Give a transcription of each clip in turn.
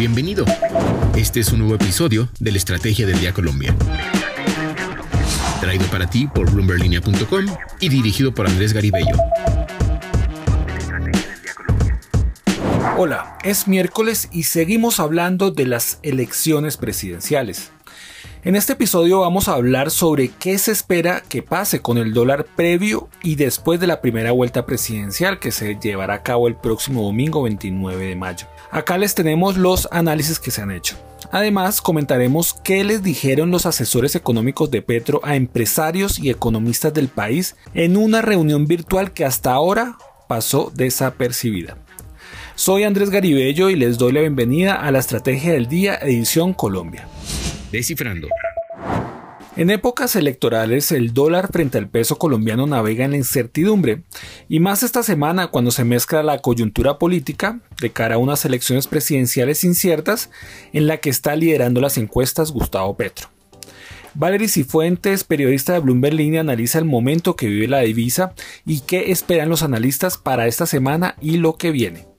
Bienvenido. Este es un nuevo episodio de la Estrategia del Día Colombia. Traído para ti por bloomberlinia.com y dirigido por Andrés Garibello. Hola, es miércoles y seguimos hablando de las elecciones presidenciales. En este episodio vamos a hablar sobre qué se espera que pase con el dólar previo y después de la primera vuelta presidencial que se llevará a cabo el próximo domingo 29 de mayo. Acá les tenemos los análisis que se han hecho. Además, comentaremos qué les dijeron los asesores económicos de Petro a empresarios y economistas del país en una reunión virtual que hasta ahora pasó desapercibida. Soy Andrés Garibello y les doy la bienvenida a la Estrategia del Día Edición Colombia. Descifrando. En épocas electorales el dólar frente al peso colombiano navega en la incertidumbre, y más esta semana cuando se mezcla la coyuntura política de cara a unas elecciones presidenciales inciertas en la que está liderando las encuestas Gustavo Petro. Valery Cifuentes, periodista de Bloomberg Línea, analiza el momento que vive la divisa y qué esperan los analistas para esta semana y lo que viene.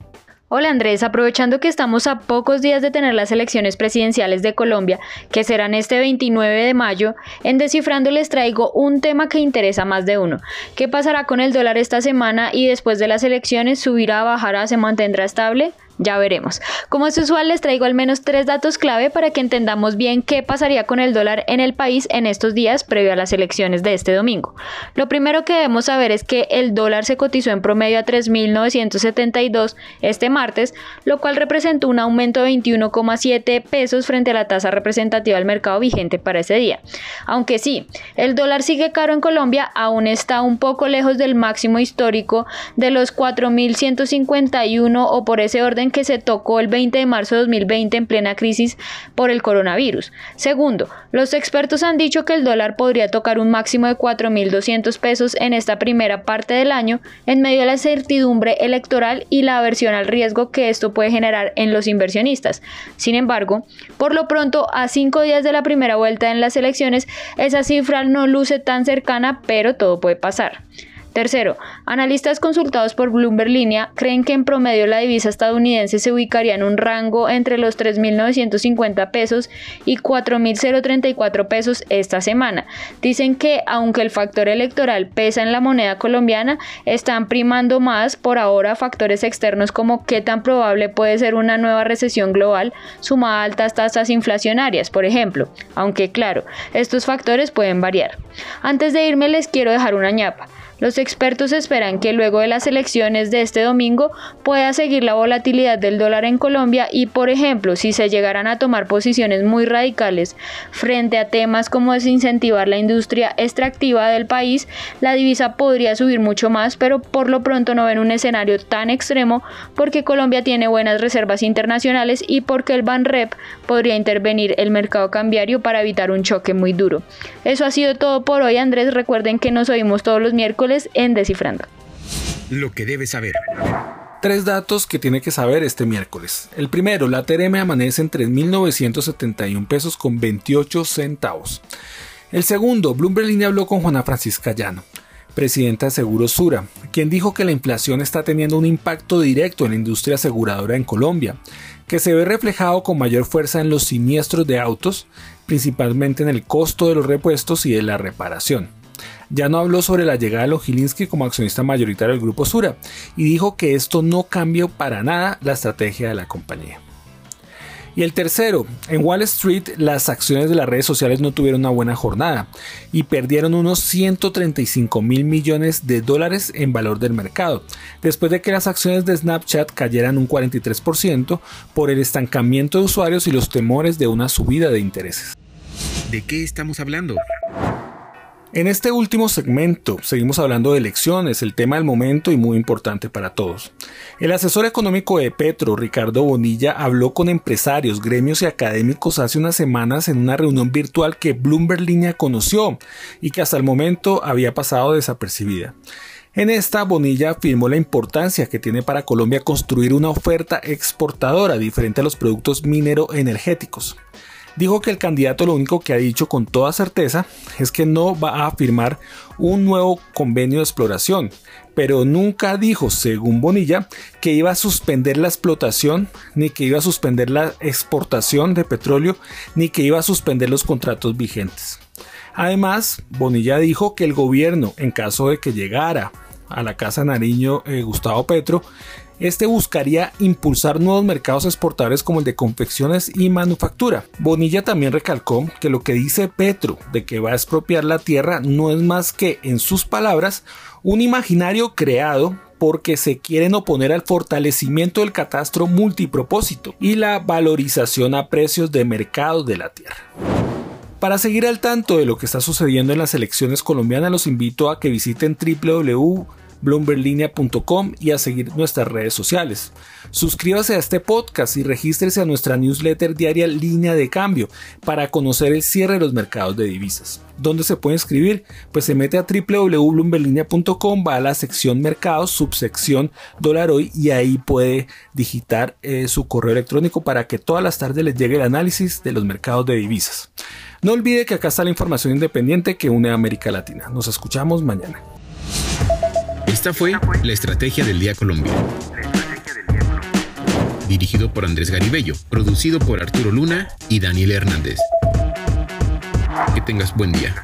Hola Andrés, aprovechando que estamos a pocos días de tener las elecciones presidenciales de Colombia, que serán este 29 de mayo, en Descifrando les traigo un tema que interesa más de uno. ¿Qué pasará con el dólar esta semana y después de las elecciones subirá, bajará, se mantendrá estable? Ya veremos. Como es usual, les traigo al menos tres datos clave para que entendamos bien qué pasaría con el dólar en el país en estos días previo a las elecciones de este domingo. Lo primero que debemos saber es que el dólar se cotizó en promedio a 3.972 este martes, lo cual representó un aumento de 21,7 pesos frente a la tasa representativa del mercado vigente para ese día. Aunque sí, el dólar sigue caro en Colombia, aún está un poco lejos del máximo histórico de los 4.151 o por ese orden que se tocó el 20 de marzo de 2020 en plena crisis por el coronavirus. Segundo, los expertos han dicho que el dólar podría tocar un máximo de 4.200 pesos en esta primera parte del año en medio de la incertidumbre electoral y la aversión al riesgo que esto puede generar en los inversionistas. Sin embargo, por lo pronto, a cinco días de la primera vuelta en las elecciones, esa cifra no luce tan cercana, pero todo puede pasar. Tercero, analistas consultados por Bloomberg Línea creen que en promedio la divisa estadounidense se ubicaría en un rango entre los 3.950 pesos y 4.034 pesos esta semana. Dicen que aunque el factor electoral pesa en la moneda colombiana, están primando más por ahora factores externos como qué tan probable puede ser una nueva recesión global sumada a altas tasas inflacionarias, por ejemplo, aunque claro, estos factores pueden variar. Antes de irme les quiero dejar una ñapa. Los expertos esperan que luego de las elecciones de este domingo pueda seguir la volatilidad del dólar en Colombia y, por ejemplo, si se llegaran a tomar posiciones muy radicales frente a temas como desincentivar la industria extractiva del país, la divisa podría subir mucho más, pero por lo pronto no ven un escenario tan extremo porque Colombia tiene buenas reservas internacionales y porque el Banrep podría intervenir el mercado cambiario para evitar un choque muy duro. Eso ha sido todo por hoy, Andrés. Recuerden que nos oímos todos los miércoles en Descifrando. Lo que debes saber. Tres datos que tiene que saber este miércoles. El primero, la TRM amanece en 3.971 pesos con 28 centavos. El segundo, Bloomberg Línea habló con Juana Francisca Llano, presidenta de Seguros Sura, quien dijo que la inflación está teniendo un impacto directo en la industria aseguradora en Colombia, que se ve reflejado con mayor fuerza en los siniestros de autos, principalmente en el costo de los repuestos y de la reparación. Ya no habló sobre la llegada de Logilinsky como accionista mayoritario del grupo Sura y dijo que esto no cambió para nada la estrategia de la compañía. Y el tercero, en Wall Street las acciones de las redes sociales no tuvieron una buena jornada y perdieron unos 135 mil millones de dólares en valor del mercado, después de que las acciones de Snapchat cayeran un 43% por el estancamiento de usuarios y los temores de una subida de intereses. ¿De qué estamos hablando? En este último segmento seguimos hablando de elecciones, el tema del momento y muy importante para todos. El asesor económico de Petro, Ricardo Bonilla, habló con empresarios, gremios y académicos hace unas semanas en una reunión virtual que Bloomberg Línea conoció y que hasta el momento había pasado desapercibida. En esta, Bonilla afirmó la importancia que tiene para Colombia construir una oferta exportadora diferente a los productos minero-energéticos. Dijo que el candidato lo único que ha dicho con toda certeza es que no va a firmar un nuevo convenio de exploración, pero nunca dijo, según Bonilla, que iba a suspender la explotación, ni que iba a suspender la exportación de petróleo, ni que iba a suspender los contratos vigentes. Además, Bonilla dijo que el gobierno, en caso de que llegara a la Casa Nariño eh, Gustavo Petro, este buscaría impulsar nuevos mercados exportadores como el de confecciones y manufactura. Bonilla también recalcó que lo que dice Petro de que va a expropiar la tierra no es más que, en sus palabras, un imaginario creado porque se quieren oponer al fortalecimiento del catastro multipropósito y la valorización a precios de mercado de la tierra. Para seguir al tanto de lo que está sucediendo en las elecciones colombianas, los invito a que visiten www bloomberlinia.com y a seguir nuestras redes sociales. Suscríbase a este podcast y regístrese a nuestra newsletter diaria Línea de Cambio para conocer el cierre de los mercados de divisas. ¿Dónde se puede inscribir? Pues se mete a www.bloomberlinia.com, va a la sección mercados, subsección dólar hoy y ahí puede digitar eh, su correo electrónico para que todas las tardes les llegue el análisis de los mercados de divisas. No olvide que acá está la información independiente que une a América Latina. Nos escuchamos mañana. Esta fue la Estrategia del Día Colombia. Dirigido por Andrés Garibello, producido por Arturo Luna y Daniel Hernández. Que tengas buen día.